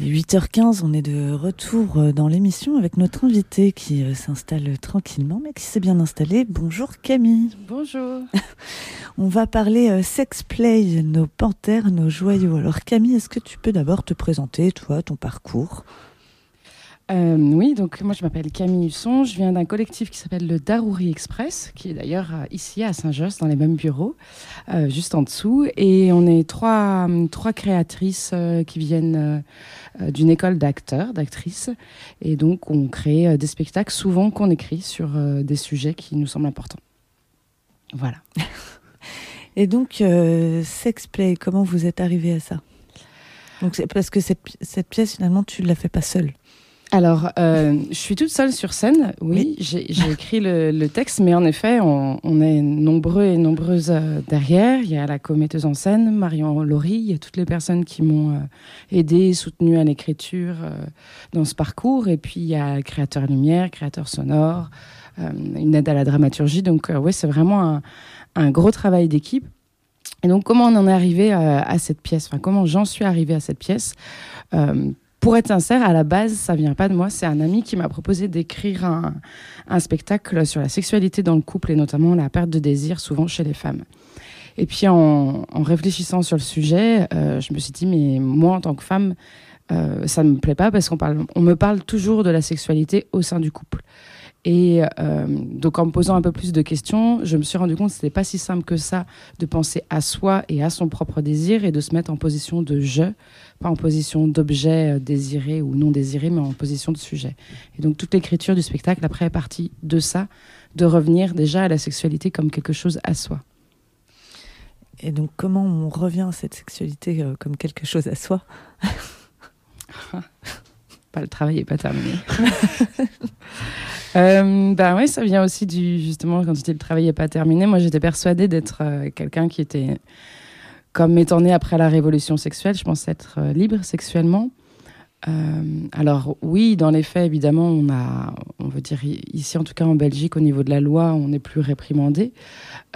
Il est 8h15, on est de retour euh, dans l'émission avec notre invité qui euh, s'installe tranquillement, mais qui s'est bien installé. Bonjour Camille. Bonjour. on va parler euh, sex play, nos panthères, nos joyaux. Alors Camille, est-ce que tu peux d'abord te présenter, toi, ton parcours? Euh, oui, donc moi je m'appelle Camille Husson, je viens d'un collectif qui s'appelle le Darouri Express, qui est d'ailleurs euh, ici à Saint-Josse, dans les mêmes bureaux, euh, juste en dessous. Et on est trois, créatrices qui viennent d'une école d'acteurs, d'actrices. Et donc on crée des spectacles souvent qu'on écrit sur des sujets qui nous semblent importants. Voilà. Et donc, sex play, comment vous êtes arrivé à ça? Donc parce que cette pièce, finalement, tu ne la fais pas seule? Alors, euh, je suis toute seule sur scène, oui, oui. j'ai écrit le, le, texte, mais en effet, on, on, est nombreux et nombreuses euh, derrière. Il y a la commetteuse en scène, Marion Laurie, il y a toutes les personnes qui m'ont euh, aidé, soutenu à l'écriture dans ce parcours, et puis il y a créateur lumière, créateur sonore, une aide à la dramaturgie. Donc, oui, c'est vraiment un, un, gros travail d'équipe. Et donc, comment on en est arrivé à, à cette pièce? Enfin, comment j'en suis arrivée à cette pièce? Pour être sincère, à la base, ça vient pas de moi. C'est un ami qui m'a proposé d'écrire un, spectacle sur la sexualité dans le couple et notamment la perte de désir, souvent chez les femmes. Et puis en, réfléchissant sur le sujet, euh, je me suis dit, mais moi, en tant que femme, euh, ça ne me plaît pas parce qu'on parle, me parle toujours de la sexualité au sein du couple. Et euh, donc en me posant un peu plus de questions, je me suis rendu compte que c'était pas si simple que ça de penser à soi et à son propre désir et de se mettre en position de je, pas en position d'objet désiré ou non désiré, mais en position de sujet. Et donc toute l'écriture du spectacle après est partie de ça, de revenir déjà à la sexualité comme quelque chose à soi. Et donc comment on revient à cette sexualité euh, comme quelque chose à soi? Pas le travail n'est pas terminé. Euh, ben ouais, ça vient aussi du justement quand tu dis le travail n'est pas terminé. Moi, j'étais persuadée d'être euh, quelqu'un qui était comme étant né après la révolution sexuelle. Je pensais être euh, libre sexuellement. Euh, alors oui, dans les faits, évidemment, on a, on veut dire ici, en tout cas en Belgique, au niveau de la loi, on n'est plus réprimandé.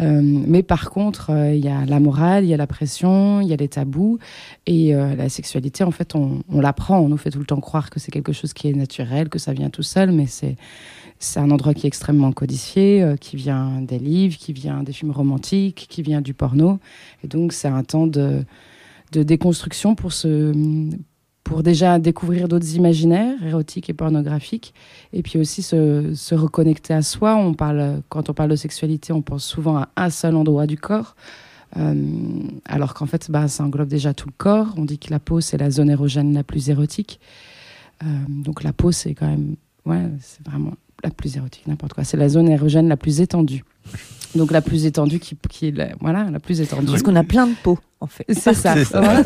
Euh, mais par contre, euh, il y a la morale, il y a la pression, il y a les tabous et la sexualité. En fait, on, l'apprend. On nous fait tout le temps croire que c'est quelque chose qui est naturel, que ça vient tout seul, mais c'est c'est un endroit qui est extrêmement codifié, qui vient des livres, qui vient des films romantiques, qui vient du porno. Et donc, c'est un temps de, de déconstruction pour se pour déjà découvrir d'autres imaginaires érotiques et pornographiques, et puis aussi se, se, reconnecter à soi. On parle, quand on parle de sexualité, on pense souvent à un seul endroit du corps, euh, alors qu'en fait, bah, ça englobe déjà tout le corps. On dit que la peau, c'est la zone érogène la plus érotique. Euh, donc la peau, c'est quand même, ouais, c'est vraiment la plus érotique, n'importe quoi. C'est la zone érogène la plus étendue. Donc la plus étendue qui, qui est la, voilà, la plus étendue. Parce qu'on a plein de peaux, en fait. C'est ça. ça. Voilà,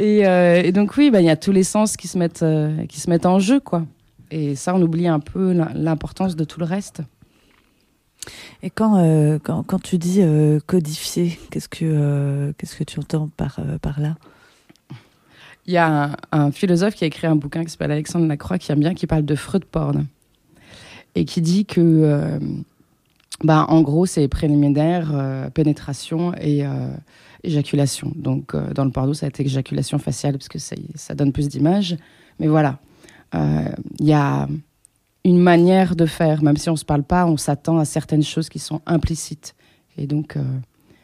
et, euh, et, donc oui, il bah, y a tous les sens qui se mettent, euh, qui se mettent en jeu, quoi. Et ça, on oublie un peu l'importance de tout le reste. Et quand, euh, quand, quand, tu dis codifier, qu'est-ce que, qu'est-ce que tu entends par, par là? Il y a un, un, philosophe qui a écrit un bouquin qui s'appelle Alexandre Lacroix, qui aime bien, qui parle de freud porn. Et qui dit que, bah, en gros, c'est préliminaire, pénétration et éjaculation. Donc, euh, dans le porno, ça va être éjaculation faciale parce que ça, donne plus d'images. Mais voilà, il euh, y a une manière de faire, même si on ne se parle pas, on s'attend à certaines choses qui sont implicites. Et donc, euh,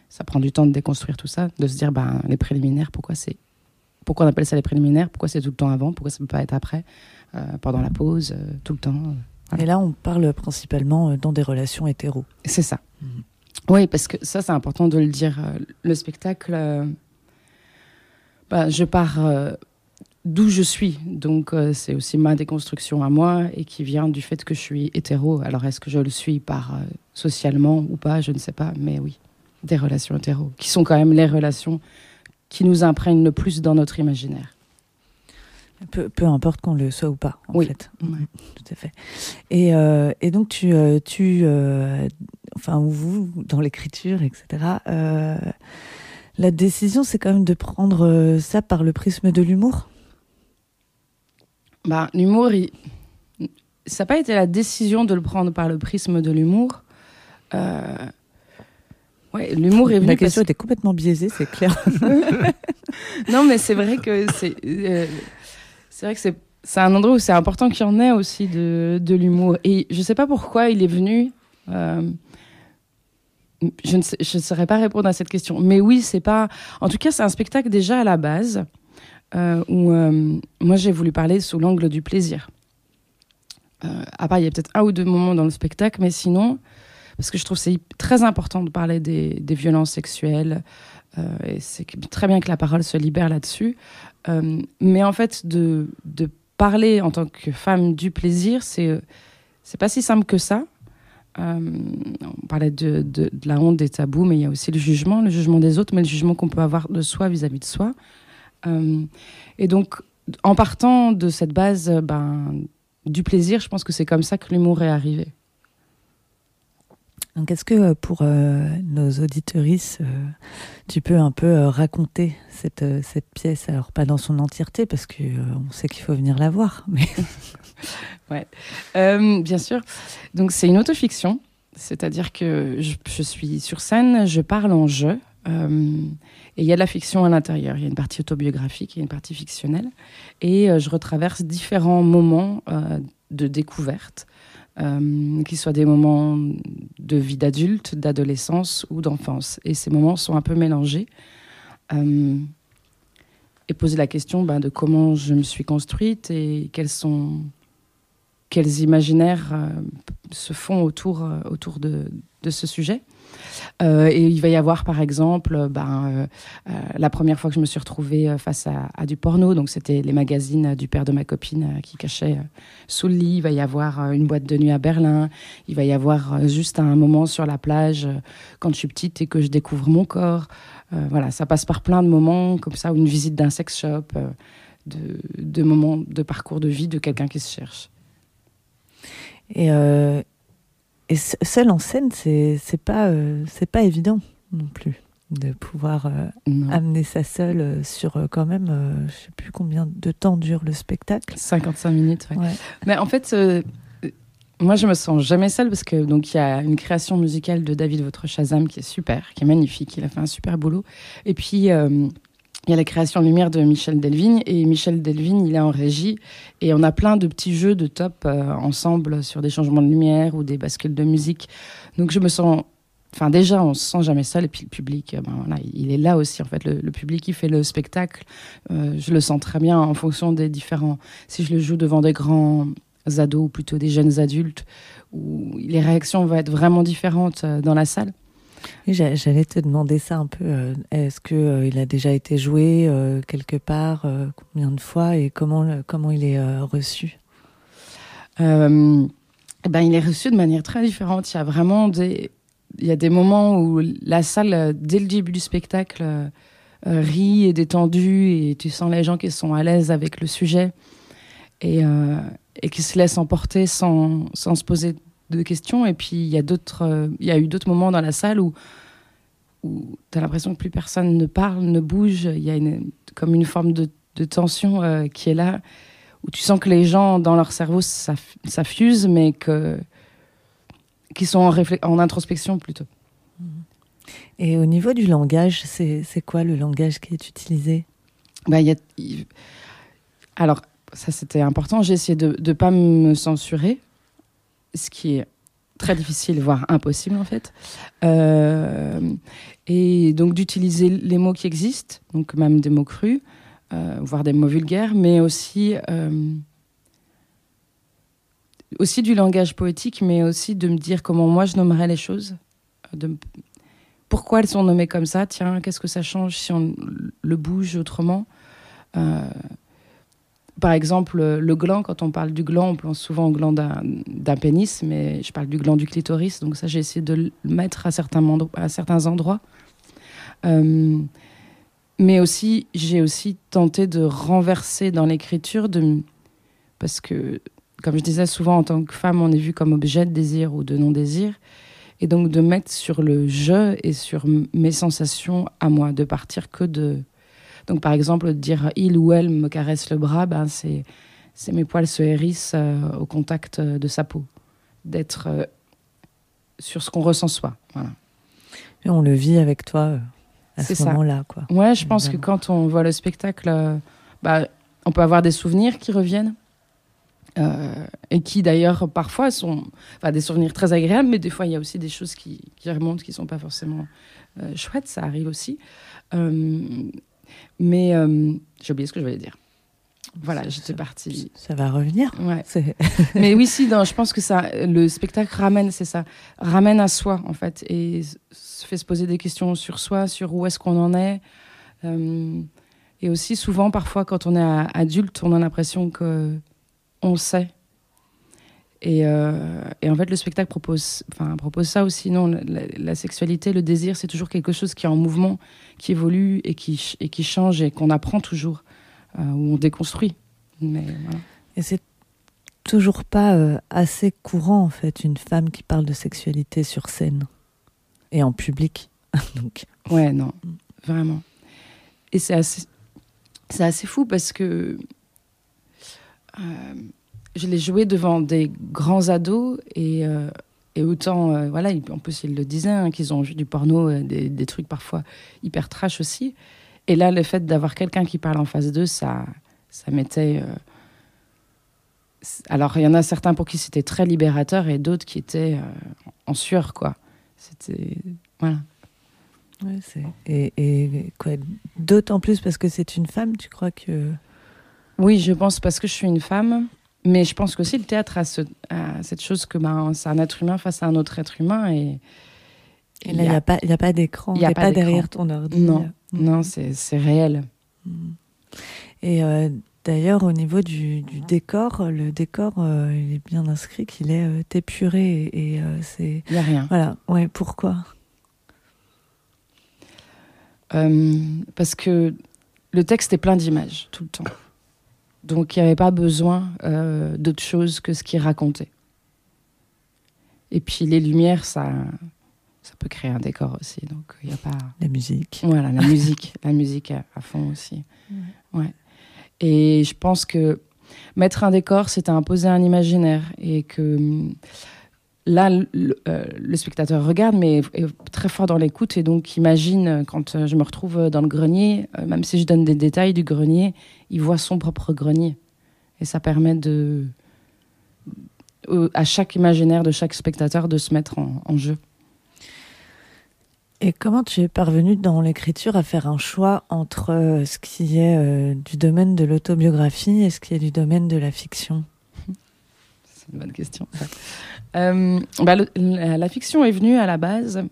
ça prend du temps de déconstruire tout ça, de se dire, ben, les préliminaires, pourquoi c'est pourquoi on appelle ça les préliminaires? Pourquoi c'est tout le temps avant? Pourquoi ça ne peut pas être après? Pendant la pause, tout le temps voilà. Et là, on parle principalement dans des relations hétéro. C'est ça. Mmh. Oui, parce que ça, c'est important de le dire. Le spectacle, euh, bah, je pars euh, d'où je suis. Donc, euh, c'est aussi ma déconstruction à moi et qui vient du fait que je suis hétéro. Alors, est-ce que je le suis par euh, socialement ou pas? Je ne sais pas. Mais oui, des relations hétéro, qui sont quand même les relations qui nous imprègnent le plus dans notre imaginaire. Peu, peu importe qu'on le soit ou pas, en oui. fait. Ouais. Tout à fait. Et, euh, et donc, tu, tu euh, enfin, vous, dans l'écriture, etc., euh, la décision, c'est quand même de prendre ça par le prisme de l'humour? Bah, L'humour, il... ça n'a pas été la décision de le prendre par le prisme de l'humour. Euh... Ouais, l'humour est venu. La question était complètement biaisée, c'est clair. non, mais c'est vrai que c'est. Euh, c'est vrai que c'est. Un endroit où c'est important qu'il y en ait aussi de, de l'humour. Et je sais pas pourquoi il est venu. Euh, je ne je saurais pas répondre à cette question. Mais oui, c'est pas. En tout cas, c'est un spectacle déjà à la base euh, où moi j'ai voulu parler sous l'angle du plaisir. à part, il y a peut-être un ou deux moments dans le spectacle, mais sinon, parce que je trouve c'est très important de parler des, violences sexuelles. Euh, et c'est très bien que la parole se libère là-dessus. Euh, mais en fait, de, parler en tant que femme du plaisir, c'est c'est pas si simple que ça. Euh, on parlait de, la honte, des tabous, mais il y a aussi le jugement, le jugement des autres, mais le jugement qu'on peut avoir de soi vis-à-vis -vis de soi. et donc, en partant de cette base ben, du plaisir, je pense que c'est comme ça que l'humour est arrivé. Donc, est-ce que euh, pour euh, nos auditorices, euh, tu peux un peu raconter cette, pièce? Alors, pas dans son entièreté, parce qu'on on sait qu'il faut venir la voir. Mais... ouais, bien sûr. Donc, c'est une autofiction, c'est-à-dire que je, je, suis sur scène, je parle en jeu, et il y a de la fiction à l'intérieur. Il y a une partie autobiographique et une partie fictionnelle. Et je retraverse différents moments de découverte euh, qu'ils soient des moments de vie d'adulte, d'adolescence ou d'enfance. Et ces moments sont un peu mélangés. Euh, et poser la question ben, de comment je me suis construite et quels sont quels imaginaires euh, se font autour, euh, autour de, de ce sujet. Euh, et il va y avoir, par exemple, ben, euh, euh, la première fois que je me suis retrouvée face à, du porno, donc c'était les magazines du père de ma copine qui cachaient sous le lit. Il va y avoir une boîte de nuit à Berlin. Il va y avoir juste un moment sur la plage quand je suis petite et que je découvre mon corps. voilà, ça passe par plein de moments comme ça, ou une visite d'un sex shop, de, moments de parcours de vie de quelqu'un qui se cherche. Et, euh, et seul en scène, c'est c'est pas euh, c'est pas évident non plus de pouvoir euh, amener ça seul euh, sur euh, quand même je sais plus combien de temps dure le spectacle 55 minutes ouais. Ouais. mais en fait moi je me sens jamais seule parce que donc il y a une création musicale de David votre Shazam qui est super qui est magnifique il a fait un super boulot et puis il y a la création lumière de Michel Delvigne et Michel Delvigne il est en régie et on a plein de petits jeux de top euh, ensemble sur des changements de lumière ou des bascules de musique. Donc je me sens enfin déjà on se sent jamais seul et puis le public ben, voilà, il est là aussi en fait. Le, public qui fait le spectacle. Euh, je le sens très bien en fonction des différents si je le joue devant des grands ados ou plutôt des jeunes adultes où les réactions vont être vraiment différentes euh, dans la salle J'allais te demander ça un peu. Euh, est-ce que euh, il a déjà été joué euh, quelque part, combien de fois et comment comment il est reçu? Euh, Ben il est reçu de manière très différente. Il y a vraiment des il y a des moments où la salle dès le début du spectacle rit et détendue et tu sens les gens qui sont à l'aise avec le sujet et, et qui se laissent emporter sans, sans se poser de questions. Et puis il y a d'autres euh, il y a eu d'autres moments dans la salle où où tu as l'impression que plus personne ne parle ne bouge. Il y a une comme une forme de, de tension euh, qui est là où tu sens que les gens dans leur cerveau ça, ça fuse mais que qui sont en, en introspection plutôt. Et au niveau du langage c'est quoi le langage qui est utilisé? Bah, y a, alors ça c'était important. J'ai essayé de ne pas me censurer ce qui est très difficile, voire impossible en fait. Euh, et donc d'utiliser les mots qui existent, donc même des mots crus, euh, voire des mots vulgaires, mais aussi, euh, aussi du langage poétique, mais aussi de me dire comment moi je nommerais les choses. Pourquoi elles sont nommées comme ça Tiens, qu'est-ce que ça change si on le bouge autrement par exemple, le gland, quand on parle du gland, on pense souvent au gland d'un pénis, mais je parle du gland du clitoris, donc ça j'ai essayé de le mettre à certains, à certains endroits. Euh, mais aussi, j'ai aussi tenté de renverser dans l'écriture, de... parce que, comme je disais souvent, en tant que femme, on est vu comme objet de désir ou de non-désir, et donc de mettre sur le je et sur mes sensations à moi, de partir que de Donc, par exemple, dire il ou elle me caresse le bras, ben, c'est mes poils se hérissent euh, au contact de sa peau. D'être euh, sur ce qu'on ressent soi. Voilà. Et on le vit avec toi à ce moment-là, quoi. Ouais, je pense que quand on voit le spectacle, bah, on peut avoir des souvenirs qui reviennent. Euh, et qui d'ailleurs parfois sont enfin, des souvenirs très agréables, mais des fois il y a aussi des choses qui, qui remontent qui sont pas forcément euh, chouettes, ça arrive aussi. Euh, mais j'ai oublié ce que je voulais dire. Voilà, j'étais partie. Ça va revenir. Ouais. mais oui, si, je pense que ça, le spectacle ramène, c'est ça, ramène à soi en fait, et se fait se poser des questions sur soi, sur où est-ce qu'on en est. et aussi souvent, parfois, quand on est adulte, on a l'impression que on sait. Euh, et, en fait, le spectacle propose, enfin, propose ça aussi. Non, la, sexualité, le désir, c'est toujours quelque chose qui est en mouvement, qui évolue et qui, et qui change et qu'on apprend toujours, euh, ou on déconstruit. Mais, Et c'est toujours pas euh, assez courant, en fait, une femme qui parle de sexualité sur scène et en public. Donc. Ouais, non, vraiment. Et c'est assez, c'est assez fou parce que euh, je l'ai joué devant des grands ados et, euh, et autant, euh, voilà, en plus ils le disaient, hein, qu'ils ont vu du porno, des, des, trucs parfois hyper trash aussi. Et là, le fait d'avoir quelqu'un qui parle en face d'eux, ça, ça m'était. Alors, il y en a certains pour qui c'était très libérateur et d'autres qui étaient en sueur, quoi. C'était. Voilà. Ouais, et, et quoi D'autant plus parce que c'est une femme, tu crois que. Oui, je pense parce que je suis une femme. Mais je pense qu'aussi le théâtre a, cette chose que ben, c'est un être humain face à un autre être humain. Et, là, il n'y a, pas, a pas d'écran. Il n'y a, pas, derrière ton ordi. Non, non c'est réel. Mm. Et euh, d'ailleurs, au niveau du, décor, le décor, euh, il est bien inscrit qu'il est euh, épuré. Et, c'est... Il n'y a rien. Voilà. Ouais, pourquoi? Parce que le texte est plein d'images tout le temps. Donc il n'y avait pas besoin euh, d'autre chose que ce qu'il racontait. Et puis les lumières, ça, ça peut créer un décor aussi. Donc il a pas. La musique. Voilà, la musique, la musique à, fond aussi. Ouais. Et je pense que mettre un décor, c'est imposer un imaginaire et que là, euh, le, spectateur regarde, mais est très fort dans l'écoute et donc imagine quand euh, je me retrouve dans le grenier, euh, même si je donne des détails du grenier, il voit son propre grenier. Et ça permet de, à chaque imaginaire de chaque spectateur de se mettre en, jeu. Et comment tu es parvenu dans l'écriture à faire un choix entre ce qui est du domaine de l'autobiographie et ce qui est du domaine de la fiction? C'est une bonne question. Euh, bah, la, fiction est venue à la base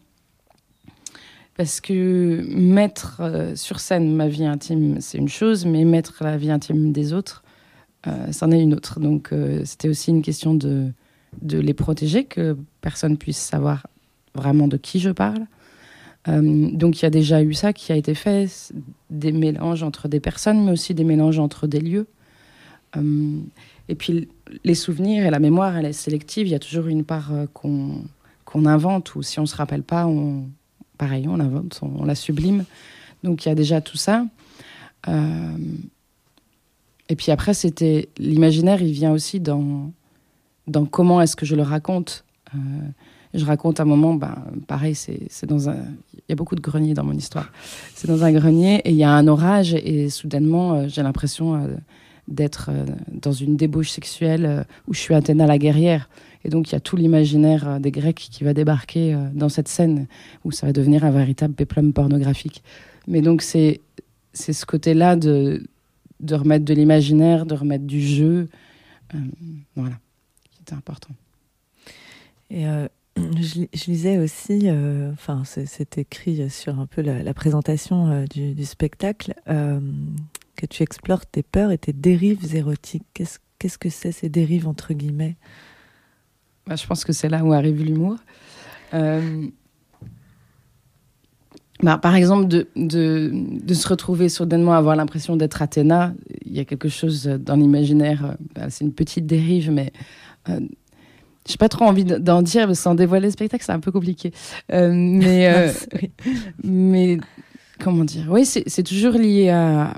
parce que mettre euh, sur scène ma vie intime, c'est une chose, mais mettre la vie intime des autres, euh, c'en est une autre. Donc c'était aussi une question de, de les protéger, que personne puisse savoir vraiment de qui je parle. donc il y a déjà eu ça qui a été fait, des mélanges entre des personnes, mais aussi des mélanges entre des lieux. Et puis les souvenirs et la mémoire, elle est sélective. Il y a toujours une part euh, qu'on invente, ou si on se rappelle pas, on, pareil, on l'invente, on, la sublime. Donc il y a déjà tout ça. Euh, et puis après, c'était l'imaginaire, il vient aussi dans, dans comment est-ce que je le raconte. Euh, je raconte un moment, ben, pareil, c'est dans un. Il y a beaucoup de greniers dans mon histoire. C'est dans un grenier et il y a un orage et soudainement, j'ai l'impression d'être euh, dans une débauche sexuelle euh, où je suis Athéna la guerrière. Et donc, il y a tout l'imaginaire euh, des Grecs qui va débarquer dans cette scène où ça va devenir un véritable péplum pornographique. Mais donc, c'est ce côté-là de, de remettre de l'imaginaire, de remettre du jeu. voilà, qui était important. Et je, lisais aussi, enfin, c'est écrit sur un peu la, présentation du, spectacle, que tu explores tes peurs et tes dérives érotiques. Qu'est-ce que c'est ces dérives entre guillemets? Bah, Je pense que c'est là où arrive l'humour. Euh, bah, par exemple, de, de, de, se retrouver soudainement avoir l'impression d'être Athéna, il y a quelque chose dans l'imaginaire, euh, bah, c'est une petite dérive, mais euh, je n'ai pas trop envie d'en dire, sans dévoiler le spectacle, c'est un peu compliqué. mais, mais comment dire? Oui, c'est toujours lié à,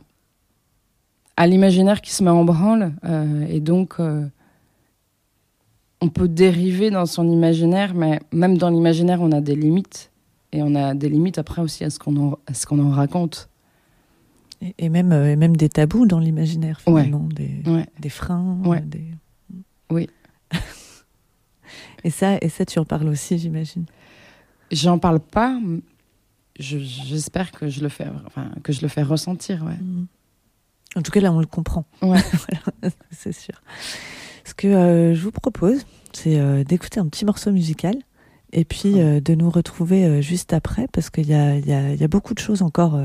à l'imaginaire qui se met en branle. Euh, et donc, euh, on peut dériver dans son imaginaire, mais même dans l'imaginaire, on a des limites. Et on a des limites après aussi à ce qu'on en, à ce qu'on en raconte. Et, et même, euh, et même des tabous dans l'imaginaire, Ouais. finalement, des, Ouais. des freins. Ouais. des- Oui. et, ça, et ça, tu en parles aussi, j'imagine. J'en parle pas. je- J'espère que je le fais, enfin, que je le fais ressentir. Ouais. Mm. En tout cas, là, on le comprend. Ouais. Voilà, c'est sûr. Ce que euh, je vous propose, c'est euh, d'écouter un petit morceau musical et puis Ouais. euh, de nous retrouver juste après parce qu'il y a, y, y beaucoup de choses encore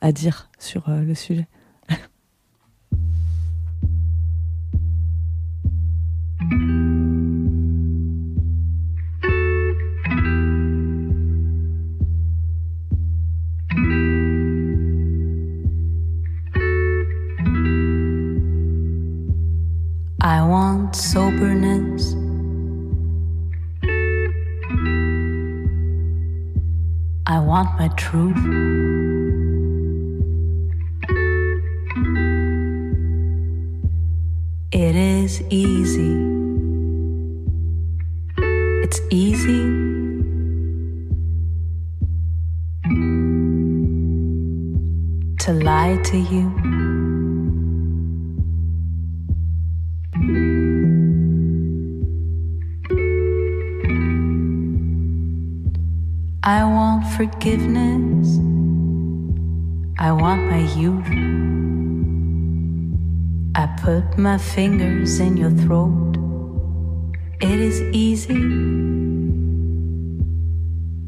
à dire sur le sujet. I want soberness. I want my truth. It is easy. It's easy. To lie to you. Forgiveness. I want my youth. I put my fingers in your throat. It is easy.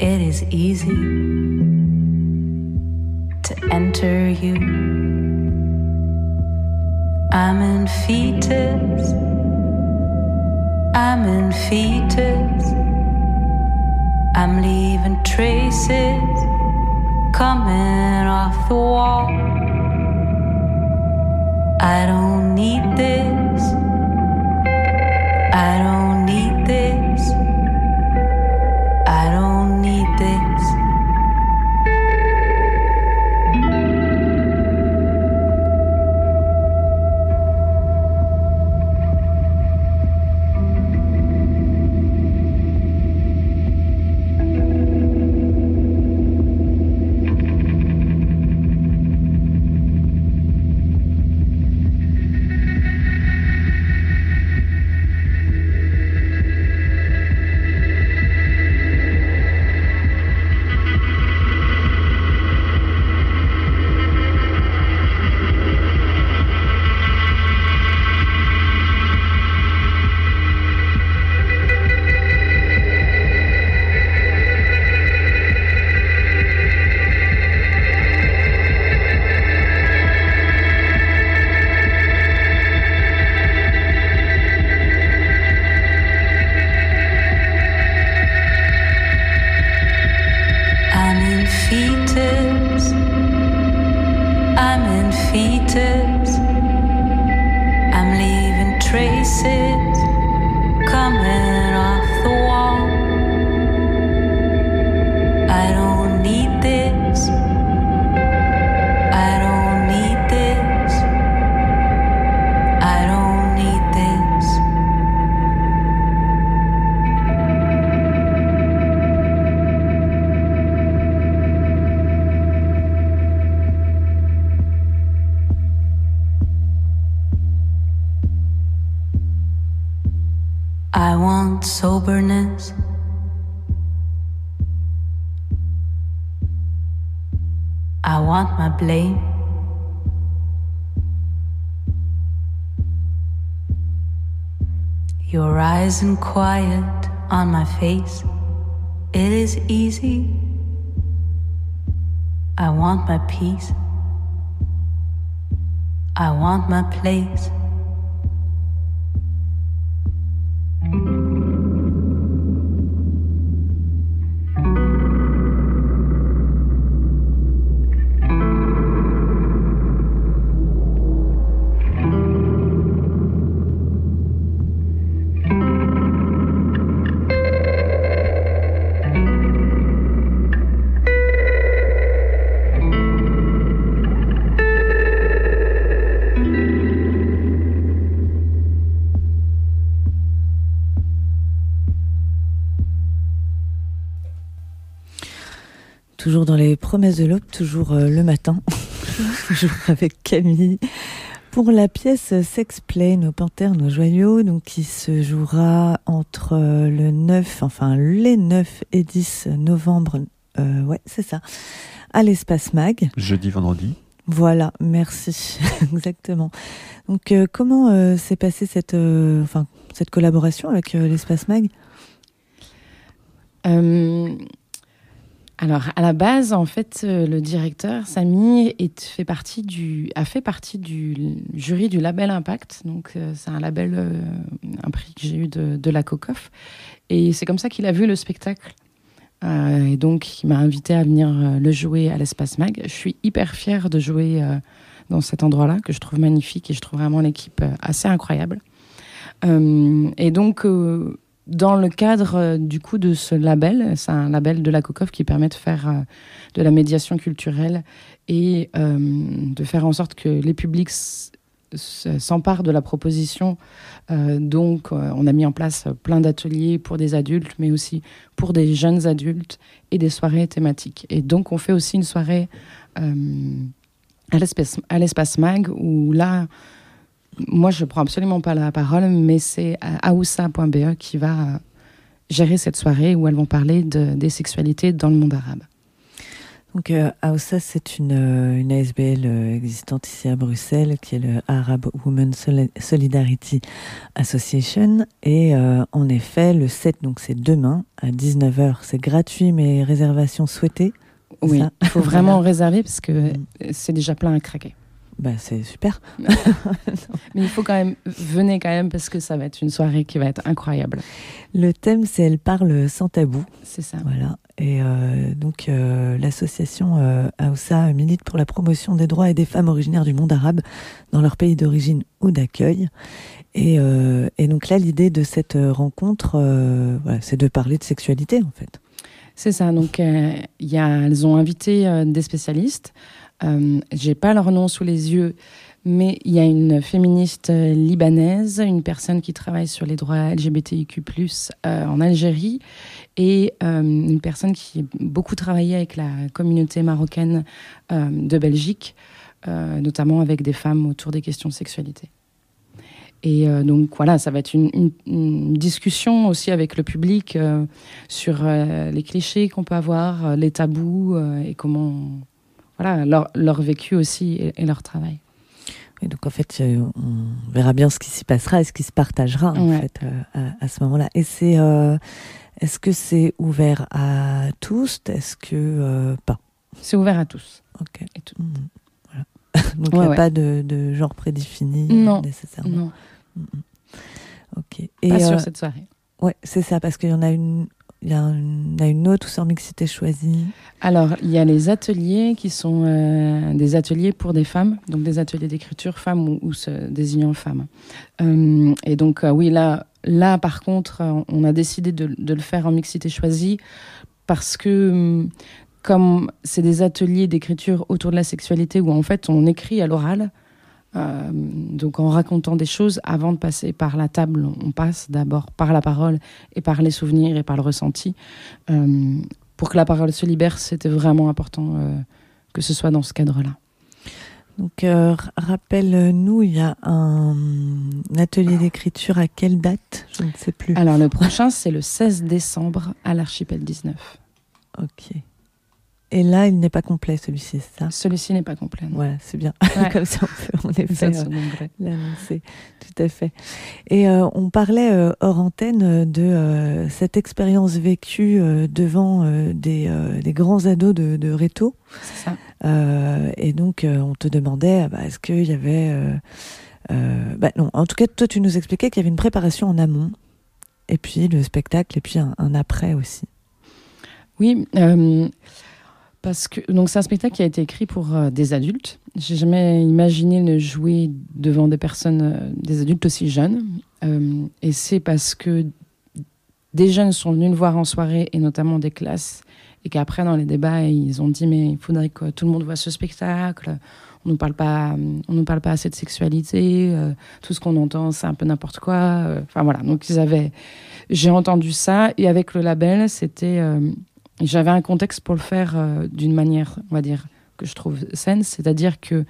It is easy to enter you. I'm in fetus. I'm in fetus. I'm leaving traces coming off the wall. I don't need eyes and quiet on my face. It is easy. I want my peace. I want my place. Toujours dans les promesses de l'aube, toujours euh, le matin, toujours avec Camille, pour la pièce Play, nos panthères, nos joyaux, donc qui se jouera entre euh, le 9, enfin les 9 et 10 novembre, euh, ouais, c'est ça, à l'espace Mag. Jeudi, vendredi. Voilà, merci, exactement. Donc, comment s'est passée cette, enfin, cette collaboration avec l'espace Mag? Alors, à la base, en fait, euh, le directeur, Samy, a fait partie du jury du label Impact. Donc, euh, c'est un label, euh, un prix que j'ai eu de, la COCOF. Et c'est comme ça qu'il a vu le spectacle. et donc, il m'a invité à venir le jouer à l'Espace Mag. Je suis hyper fière de jouer dans cet endroit-là, que je trouve magnifique et je trouve vraiment l'équipe assez incroyable. et donc, dans le cadre euh, du coup de ce label, c'est un label de la COCOF qui permet de faire euh, de la médiation culturelle et euh, de faire en sorte que les publics s'emparent de la proposition. donc, on a mis en place plein d'ateliers pour des adultes, mais aussi pour des jeunes adultes et des soirées thématiques. Et donc, on fait aussi une soirée à l'espace Mag où là, moi, je prends absolument pas la parole, mais c'est aoussa.be qui va gérer cette soirée où elles vont parler de, des sexualités dans le monde arabe. Donc euh, Aoussa, c'est une, euh, une ASBL euh, existante ici à Bruxelles, qui est le Arab Women Solidarity Association. Et en effet, le 7, donc c'est demain, à 19h, c'est gratuit, mais réservation souhaitée. Oui, il faut vraiment réserver parce que mm. c'est déjà plein à craquer. Bah, c'est super. Mais il faut quand même, venez quand même parce que ça va être une soirée qui va être incroyable. Le thème, c'est Elle parle sans tabou. C'est ça. Voilà. Et euh, donc, euh, l'association euh, Aoussa milite pour la promotion des droits et des femmes originaires du monde arabe dans leur pays d'origine ou d'accueil. Et, et, donc là, l'idée de cette rencontre, voilà, c'est de parler de sexualité, en fait. C'est ça. Donc, y a, elles ont invité des spécialistes. Euh, J'ai pas leur nom sous les yeux, mais il y a une féministe libanaise, une personne qui travaille sur les droits LGBTIQ+ euh, en Algérie, et euh, une personne qui a beaucoup travaillé avec la communauté marocaine euh, de Belgique, euh, notamment avec des femmes autour des questions de sexualité. Et donc voilà, ça va être une, discussion aussi avec le public sur les clichés qu'on peut avoir, les tabous et comment voilà, leur, leur vécu aussi et, leur travail. Et donc en fait, euh, on verra bien ce qui s'y passera et ce qui se partagera en fait euh, à, ce moment-là. Et c'est, euh, est-ce que c'est ouvert à tous? Est-ce que pas? C'est ouvert à tous. Ok. Et tout. Mmh. Voilà. donc il n'y a pas de, de, genre prédéfini non. nécessairement. Non. Mmh. Ok. Et pas sur cette soirée. Ouais, c'est ça, parce qu'il y en a une il y en a une autre où c'est en mixité choisie Alors, il y a les ateliers qui sont euh, des ateliers pour des femmes, donc des ateliers d'écriture femmes ou, se désignant femmes. Euh, et donc, euh, oui, là, là, par contre, on a décidé de, le faire en mixité choisie parce que, comme c'est des ateliers d'écriture autour de la sexualité où en fait on écrit à l'oral, euh, donc en racontant des choses, avant de passer par la table, on passe d'abord par la parole et par les souvenirs et par le ressenti. Euh, pour que la parole se libère, c'était vraiment important euh, que ce soit dans ce cadre-là. Donc rappelle-nous, il y a un, un atelier d'écriture à quelle date? Je ne sais plus. Alors le prochain, c'est le 16 décembre à l'Archipel 19. Ok. Et là, il n'est pas complet, celui-ci, c'est ça? Celui-ci n'est pas complet. Voilà, c'est bien. Comme ça, on peut en effet euh, l'annoncer. Tout à fait. Et euh, on parlait euh, hors antenne de cette expérience vécue devant des, des, grands ados de, de Réto. C'est ça. et donc, on te demandait, bah, est-ce qu'il y avait... bah, non, en tout cas, toi, tu nous expliquais qu'il y avait une préparation en amont, et puis le spectacle, et puis un, un après aussi. Oui. Parce que donc c'est un spectacle qui a été écrit pour euh, des adultes. J'ai jamais imaginé le jouer devant des personnes, euh, des adultes aussi jeunes. Euh, et c'est parce que des jeunes sont venus le voir en soirée et notamment des classes et qu'après dans les débats ils ont dit mais il faudrait que tout le monde voit ce spectacle. On nous parle pas, on nous parle pas assez de sexualité. tout ce qu'on entend c'est un peu n'importe quoi. Enfin voilà. Donc ils avaient, j'ai entendu ça et avec le label c'était j'avais un contexte pour le faire euh, d'une manière, on va dire, que je trouve saine, c'est-à-dire que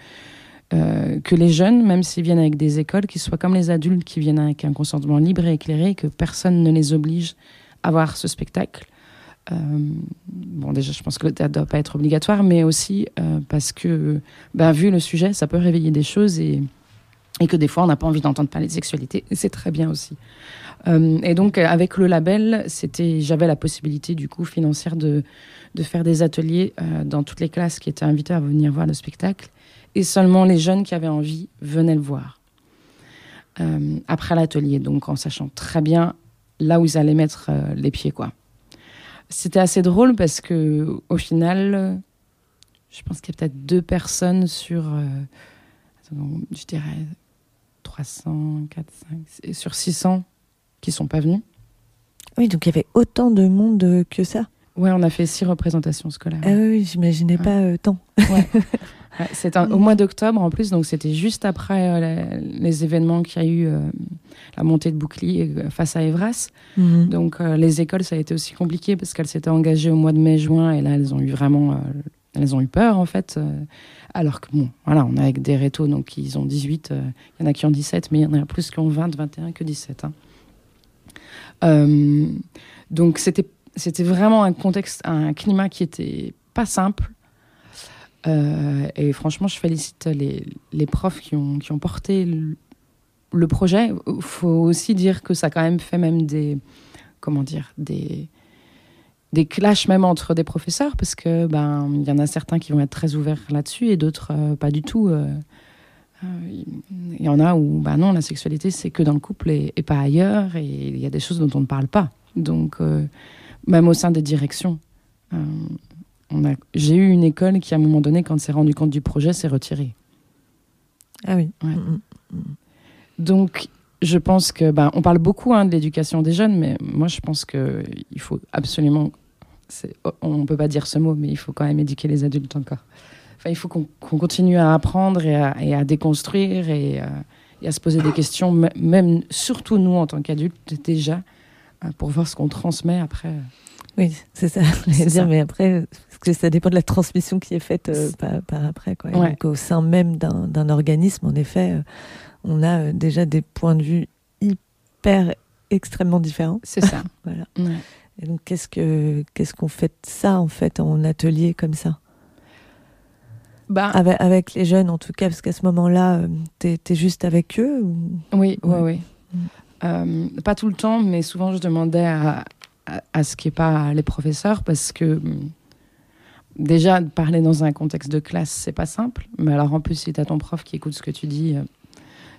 euh, que les jeunes, même s'ils viennent avec des écoles, qu'ils soient comme les adultes qui viennent avec un consentement libre et éclairé, que personne ne les oblige à voir ce spectacle. Euh, bon, déjà, je pense que le théâtre doit pas être obligatoire, mais aussi parce que, ben, vu le sujet, ça peut réveiller des choses et, et que des fois, on n'a pas envie d'entendre parler de sexualité. C'est très bien aussi. Euh, et donc, avec le label, c'était, j'avais la possibilité, du coup, financière de, de faire des ateliers euh, dans toutes les classes qui étaient invitées à venir voir le spectacle et seulement les jeunes qui avaient envie venaient le voir. Euh, après l'atelier, donc en sachant très bien là où ils allaient mettre euh, les pieds, quoi. C'était assez drôle parce que au final, je pense qu'il y a peut-être deux personnes sur, euh, je dirais 300, 4, 5, sur 600 qui sont pas venus. Oui, donc il y avait autant de monde que ça. Ouais, on a fait six représentations scolaires. Ah oui, j'imaginais Ouais. pas euh, tant. Ouais. Ouais, c'est au mois d'octobre en plus, donc c'était juste après euh, les événements qu'il y a eu, euh, la montée de bouclier euh, face à Evras. Mhm. Donc les écoles, ça a été aussi compliqué parce qu'elles s'étaient engagées au mois de mai-juin et là, elles ont eu vraiment, elles ont eu peur en fait. euh, alors que bon, voilà, on est avec des rétos, donc ils ont 18, euh, il y en a qui ont 17, mais il y en a plus qui ont 20, 21 que 17. hein. Euh, donc c'était c'était vraiment un contexte, un climat qui était pas simple. Et franchement, je félicite les, les profs qui ont, qui ont porté le, le projet. Il faut aussi dire que ça a quand même fait même des, comment dire, des, des clashs même entre des professeurs, parce que ben il y en a certains qui vont être très ouverts là-dessus et d'autres euh, pas du tout. euh. Euh, Il y en a où, bah non, la sexualité, c'est que dans le couple et, et pas ailleurs, et il y a des choses dont on ne parle pas. Donc, même au sein des directions, on a, j'ai eu une école qui, à un moment donné, quand s'est rendu compte du projet, s'est retirée. Ah oui. Ouais. Mhm. Donc, je pense que, ben, on parle beaucoup hein, de l'éducation des jeunes, mais moi, je pense que il faut absolument, on ne peut pas dire ce mot, mais il faut quand même éduquer les adultes encore. Enfin, il faut qu'on, continue à apprendre et à, et à déconstruire et, euh, et à se poser des questions, même surtout nous en tant qu'adultes déjà, euh, pour voir ce qu'on transmet après. Oui, c'est ça. Je C'est dire, ça. mais après, parce que ça dépend de la transmission qui est faite euh, par, par après. Quoi. Ouais. Donc, au sein même d'un organisme, en effet, on a déjà des points de vue hyper extrêmement différents. C'est ça. Voilà. Ouais. Et donc, qu'est-ce que qu'est-ce qu'on fait de ça en fait en atelier comme ça? Bah, avec, avec les jeunes en tout cas, parce qu'à ce moment-là, euh, t'es es juste avec eux ou... Oui, oui, Ouais. oui. Mm. Euh, pas tout le temps, mais souvent je demandais à, à, à ce qui n'est pas les professeurs parce que hum, déjà, parler dans un contexte de classe, c'est pas simple. Mais alors en plus, si tu as ton prof qui écoute ce que tu dis, euh,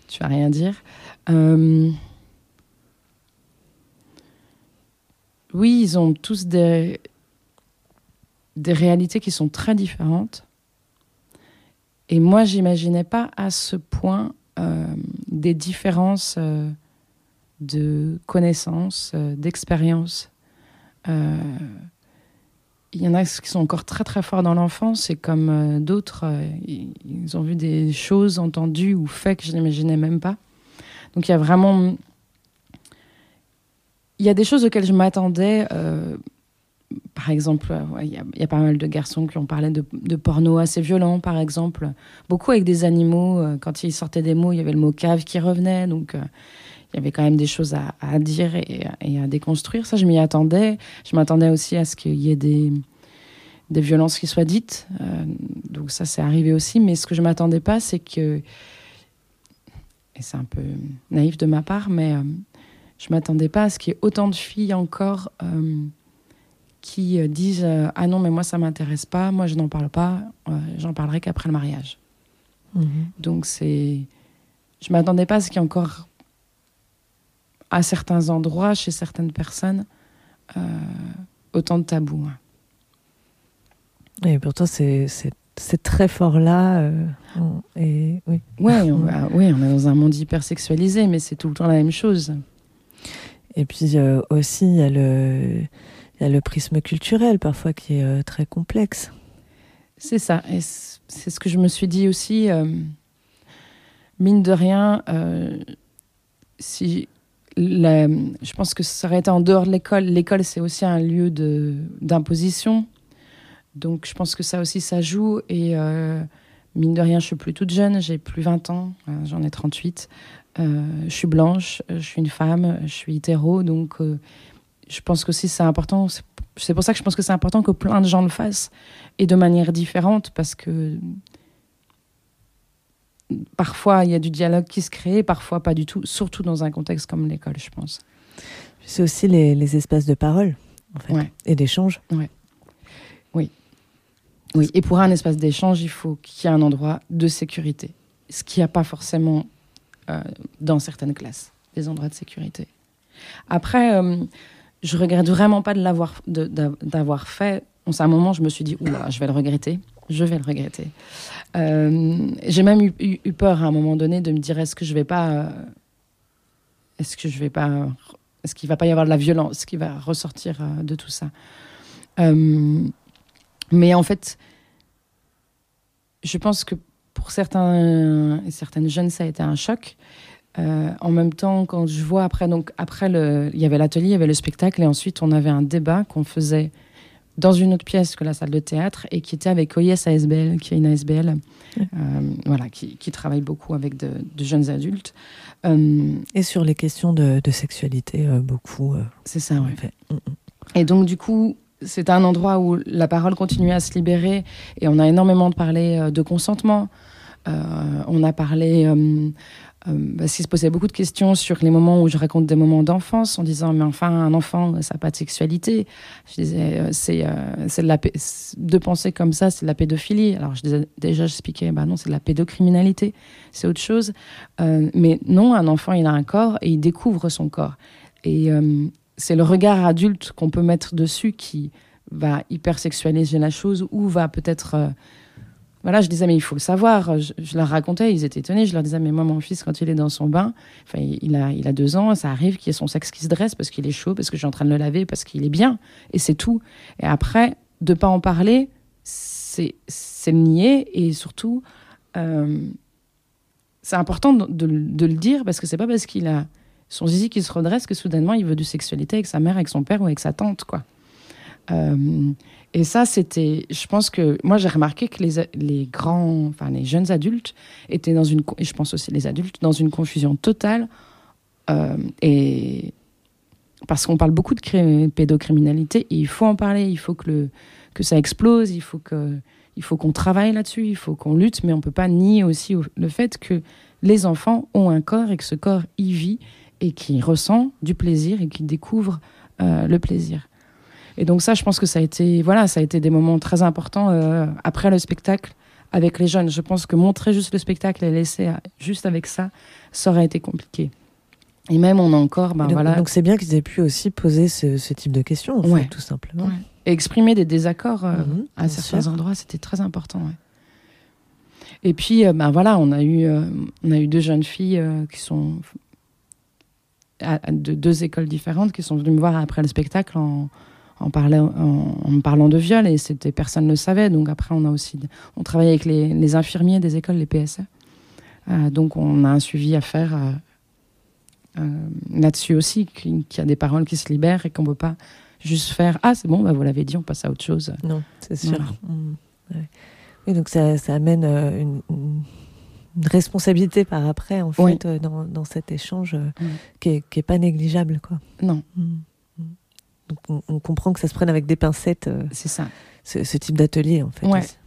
tu vas rien dire. Euh, oui, ils ont tous des, réalités qui sont très différentes. Et moi, j'imaginais pas à ce point euh, des différences euh, de connaissances, euh, d'expériences. Il y en a qui sont encore très très forts dans l'enfance et comme d'autres, ils ont vu des choses entendues ou faits que je n'imaginais même pas. Donc il y a vraiment... Il y a des choses auxquelles je m'attendais. euh, par exemple, il y, a- pas mal de garçons qui ont parlé de, porno assez violent, par exemple. Beaucoup avec des animaux. euh, Quand ils sortaient des mots, il y avait le mot cave qui revenait. Donc, euh, il y avait quand même des choses à, dire et, à déconstruire. Ça, je m'y attendais. Je m'attendais aussi à ce qu'il y ait des, des violences qui soient dites. Donc, ça, c'est arrivé aussi. Mais ce que je m'attendais pas, c'est que. Et c'est un peu naïf de ma part, mais je m'attendais pas à ce qu'il y ait autant de filles encore. euh, qui euh, disent euh, ah non mais moi ça m'intéresse pas moi je n'en parle pas euh, j'en parlerai qu'après le mariage Mhm. donc c'est je m'attendais pas à ce qu'il y ait encore à certains endroits chez certaines personnes autant de tabous hein. Et pourtant, c'est c'est- c'est très fort là. euh, on- et oui. ouais on, ouais on est dans un monde hyper sexualisé mais c'est tout le temps la même chose Et puis euh, aussi, il y, a le- prisme culturel parfois qui est euh, très complexe. C'est ça. Et c'est ce que je me suis dit aussi. euh, mine de rien, si je pense que ça aurait été en dehors de l'école. L'école, c'est aussi un lieu d'imposition. Donc, je pense que ça aussi, ça joue. Et mine de rien, je suis plus toute jeune, j'ai plus 20 ans, j'en ai 38. Euh, je suis blanche, je suis une femme, je suis hétéro. Donc, je pense que aussi c'est important. C'est pour ça que je pense que c'est important que plein de gens le fassent et de manière différente parce que parfois il y a du dialogue qui se crée, parfois pas du tout, surtout dans un contexte comme l'école, je pense. C'est aussi les, espaces de parole, en fait, et d'échange. Ouais. Oui. Oui, et pour un espace d'échange, il faut qu'il y ait un endroit de sécurité, ce qu'il n'y a pas forcément euh, dans certaines classes, des endroits de sécurité. Après, euh, je regrette vraiment pas de l'avoir d'avoir fait. à un moment, je me suis dit, oula, je vais le regretter je vais le regretter. Euh, j'ai même eu, peur à un moment donné de me dire est-ce que je vais pas, euh, est-ce que je vais pas, est-ce qu'il va pas y avoir de la violence qui va ressortir euh, de tout ça? mais en fait, je pense que pour certains et certaines jeunes, ça a été un choc. en même temps, quand je vois après, donc après le, il y avait l'atelier, il y avait le spectacle, et ensuite on avait un débat qu'on faisait dans une autre pièce que la salle de théâtre et qui était avec OIS ASBL, qui est une ASBL, euh, voilà, qui, qui, travaille beaucoup avec de, jeunes adultes. Euh, et sur les questions de, sexualité, euh, beaucoup. c'est ça, oui. Mm, mm. Et donc, du coup, c'est un endroit où la parole continuait à se libérer et on a énormément parlé de consentement. On a parlé euh, parce qu'il se posait beaucoup de questions sur les moments où je raconte des moments d'enfance en disant mais enfin un enfant ça n'a pas de sexualité. Je disais euh, c'est euh, de de penser comme ça c'est de la pédophilie. Alors je disais déjà j'expliquais bah non c'est de la pédocriminalité. C'est autre chose. Mais non un enfant il a un corps et il découvre son corps. Et c'est le regard adulte qu'on peut mettre dessus qui va hypersexualiser la chose ou va peut-être voilà, je disais, mais il faut le savoir. Je, leur racontais, ils étaient étonnés. Je leur disais, mais moi, mon fils, quand il est dans son bain, enfin, il a, il a deux ans, ça arrive qu'il y ait son sexe qui se dresse parce qu'il est chaud, parce que je en train de le laver, parce qu'il est bien. Et c'est tout. Et après, de pas en parler, c'est le nier. Et surtout, euh, c'est important de, le dire parce que c'est pas parce qu'il a son zizi qui se redresse que soudainement il veut de sexualité avec sa mère, avec son père ou avec sa tante, quoi. Euh, et ça, c'était. Je pense que. Moi, j'ai remarqué que les, les grands. Enfin, les jeunes adultes étaient dans une. Et je pense aussi les adultes, dans une confusion totale. Euh, et. Parce qu'on parle beaucoup de pédocriminalité, et il faut en parler, il faut que, que ça explose, il faut que il faut qu'on travaille là-dessus, il faut qu'on lutte, mais on ne peut pas nier aussi le fait que les enfants ont un corps et que ce corps y vit et qui ressent du plaisir et qui découvre euh, le plaisir. Et donc ça, je pense que ça a été, voilà, ça a été des moments très importants euh, après le spectacle avec les jeunes. Je pense que montrer juste le spectacle et laisser euh, juste avec ça, ça aurait été compliqué. Et même on a encore, ben donc, voilà. Donc c'est bien qu'ils aient pu aussi poser ce, type de questions, en fait, tout simplement. Et exprimer des désaccords euh, mhm, à certains endroits, c'était très important. Et puis, ben voilà, on a eu, on a eu deux jeunes filles qui sont de deux écoles différentes qui sont venues me voir après le spectacle en, en, parlant, en, parlant de viol et c'était personne ne le savait. Donc après, on a aussi on travaille avec les, infirmiers des écoles, les PSA. Euh, donc on a un suivi à faire euh, euh, là-dessus aussi, qu'il y a des paroles qui se libèrent et qu'on ne peut pas juste faire Ah, c'est bon, bah, vous l'avez dit, on passe à autre chose. Non, c'est sûr. Mmh. Oui, donc ça, ça amène une, responsabilité par après, en fait, dans, dans, cet échange qui n'est pas négligeable. Quoi. Non. Mmh on, comprend que ça se prenne avec des pincettes. Euh, c'est ça. Ce, type d'atelier, en fait.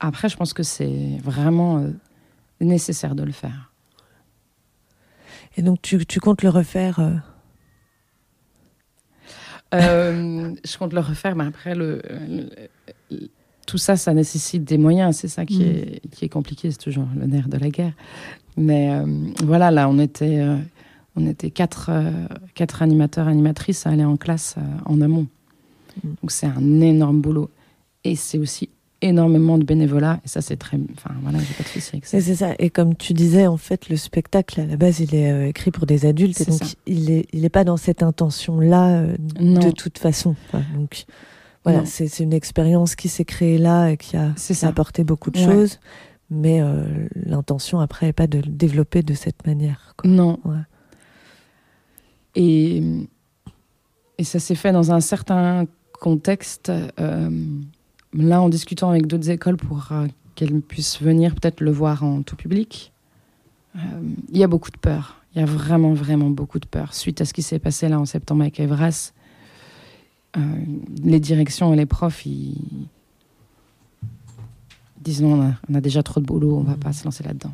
Après, je pense que c'est vraiment euh, nécessaire de le faire. Et donc, tu, comptes le refaire euh? Je compte le refaire, mais après, le, tout ça, ça nécessite des moyens. C'est ça qui, mm. est, qui est compliqué. C'est toujours le nerf de la guerre. Mais voilà, là, on était on était quatre, euh, quatre animateurs, animatrices à aller en classe euh, en amont. Mm. Donc c'est un énorme boulot. Et c'est aussi énormément de bénévolat. Et ça, c'est très. Enfin, voilà, j'ai pas de souci avec ça. C'est ça. Et comme tu disais, en fait, le spectacle, à la base, il est euh, écrit pour des adultes. Et donc, il n'est il est pas dans cette intention-là de toute façon. donc, voilà, c'est une expérience qui s'est créée là et qui a, apporté beaucoup de choses. Mais l'intention, après, n'est pas de le développer de cette manière. Non. Et, ça s'est fait dans un certain contexte. euh, là, en discutant avec d'autres écoles pour euh, qu'elles puissent venir peut-être le voir en tout public, euh, il y a beaucoup de peur. Il y a vraiment, vraiment beaucoup de peur. Suite à ce qui s'est passé là en septembre avec Evras, euh, les directions et les profs, ils disent non, on a, déjà trop de boulot, on va pas se lancer là-dedans.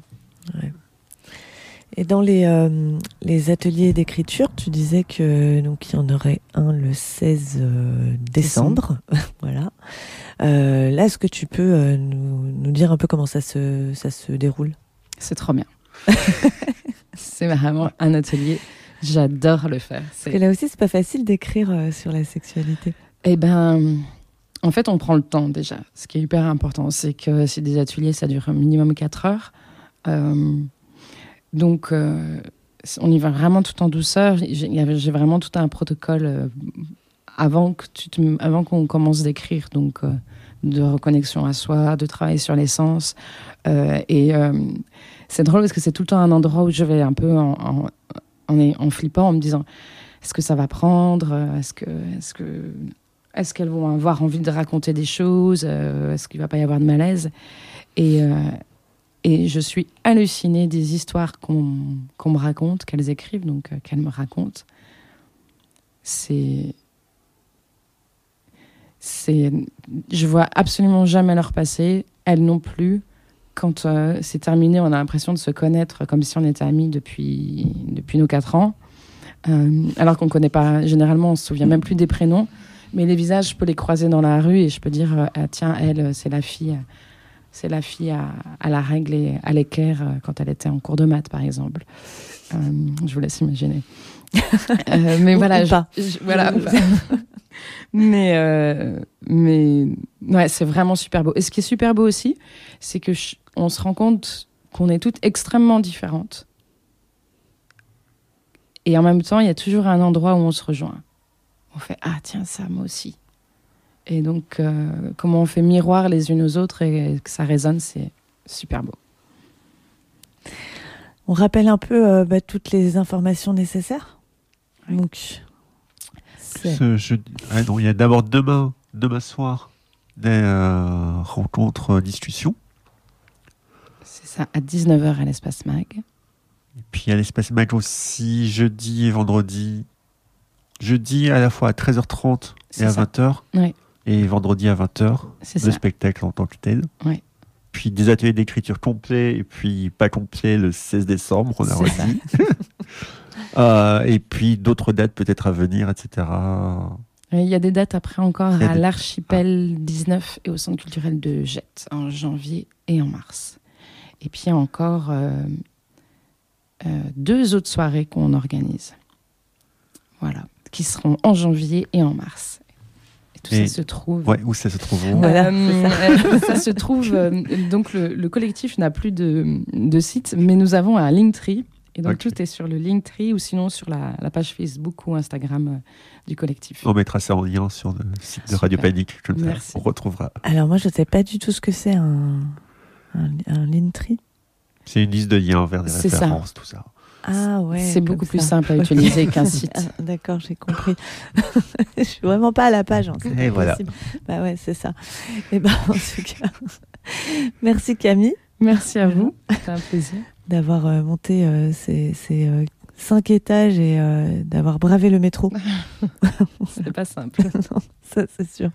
Et dans les, euh, les ateliers d'écriture, tu disais que donc il y en aurait un le 16 euh, décembre, voilà. Euh, là, est-ce que tu peux euh, nous, nous dire un peu comment ça se ça se déroule? C'est trop bien. c'est vraiment un atelier. J'adore le faire. Parce que là aussi, c'est pas facile d'écrire euh, sur la sexualité. Eh ben, en fait, on prend le temps déjà. Ce qui est hyper important, c'est que c'est des ateliers, ça dure un minimum 4 heures. Donc, euh, on y va vraiment tout en douceur. J'ai vraiment tout un protocole euh, avant que tu avant qu'on commence d'écrire, donc euh, de reconnexion à soi, de travail sur les sens. Euh, et c'est drôle parce que c'est tout le temps un endroit où je vais un peu en, en, en, flippant, en me disant est-ce que ça va prendre? Est-ce que, est-ce que, est-ce qu'elles vont avoir envie de raconter des choses? Est-ce qu'il va pas y avoir de malaise? Et et je suis hallucinée des histoires qu'on qu'on me raconte, qu'elles écrivent, donc euh, qu'elles me racontent. C'est c'est je vois absolument jamais leur passer, elles non plus. Quand euh, c'est terminé, on a l'impression de se connaître comme si on était amis depuis depuis nos quatre ans. Euh, alors qu'on ne connaît pas, généralement, on se souvient même plus des prénoms. Mais les visages, je peux les croiser dans la rue et je peux dire, ah, tiens, elle, c'est la fille, c'est la fille à, à la règle et à l'équerre euh, quand elle était en cours de maths, par exemple. Euh, je vous laisse imaginer. Euh, mais voilà, je- voilà. mais euh, mais ouais, c'est vraiment super beau. Et ce qui est super beau aussi, c'est que je- on se rend compte qu'on est toutes extrêmement différentes. Et en même temps, il y a toujours un endroit où on se rejoint. On fait Ah, tiens, ça, moi aussi. Et donc, euh, comment on fait miroir les unes aux autres et que ça résonne, c'est super beau. On rappelle un peu euh, bah, toutes les informations nécessaires. Oui. Donc, c'est Ce jeudi- ah non, il y a d'abord demain, demain soir, des euh, rencontres, euh, discussions. C'est ça, à 19h à l'espace mag. Et puis a l'espace mag aussi jeudi et vendredi. Jeudi à la fois à 13h30 et à ça. 20h. Ouais. Et vendredi à 20h, C'est le spectacle en tant que tel. Puis des ateliers d'écriture complets et puis pas complets le 16 décembre, on a redit. Euh, et puis d'autres dates peut-être à venir, etc. Et Il y a des dates après encore à des- l'Archipel 19 et au Centre culturel de Jette en janvier et en mars. Et puis il y a encore euh, euh, deux autres soirées qu'on organise. Voilà, qui seront en janvier et en mars. Tout Et- ça se trouve. Ouais, où ça se trouve où Voilà, Euh, ça se trouve. euh, donc le, le collectif n'a plus de, de site, mais nous avons un Linktree. Et donc tout est sur le Linktree ou sinon sur la, la page Facebook ou Instagram euh, du collectif. On mettra ça en lien sur le site de Super. Radio Panique. Comme ça, Merci. on retrouvera. Alors moi, je ne sais pas du tout ce que c'est un, un, un Linktree. C'est une liste de liens vers des C'est ça. références, tout ça. Ah ouais. C'est beaucoup plus ça. simple à utiliser qu'un site. Ah, D'accord, j'ai compris. je suis vraiment pas à la page. hein, c'est Et voilà. Bah ouais, c'est ça. Et ben en tout cas, merci Camille Merci à vous, c'était un plaisir. d'avoir euh, monté euh, ces, ces, euh, cinq étages et euh, d'avoir bravé le métro. C'était pas simple. non, ça c'est sûr.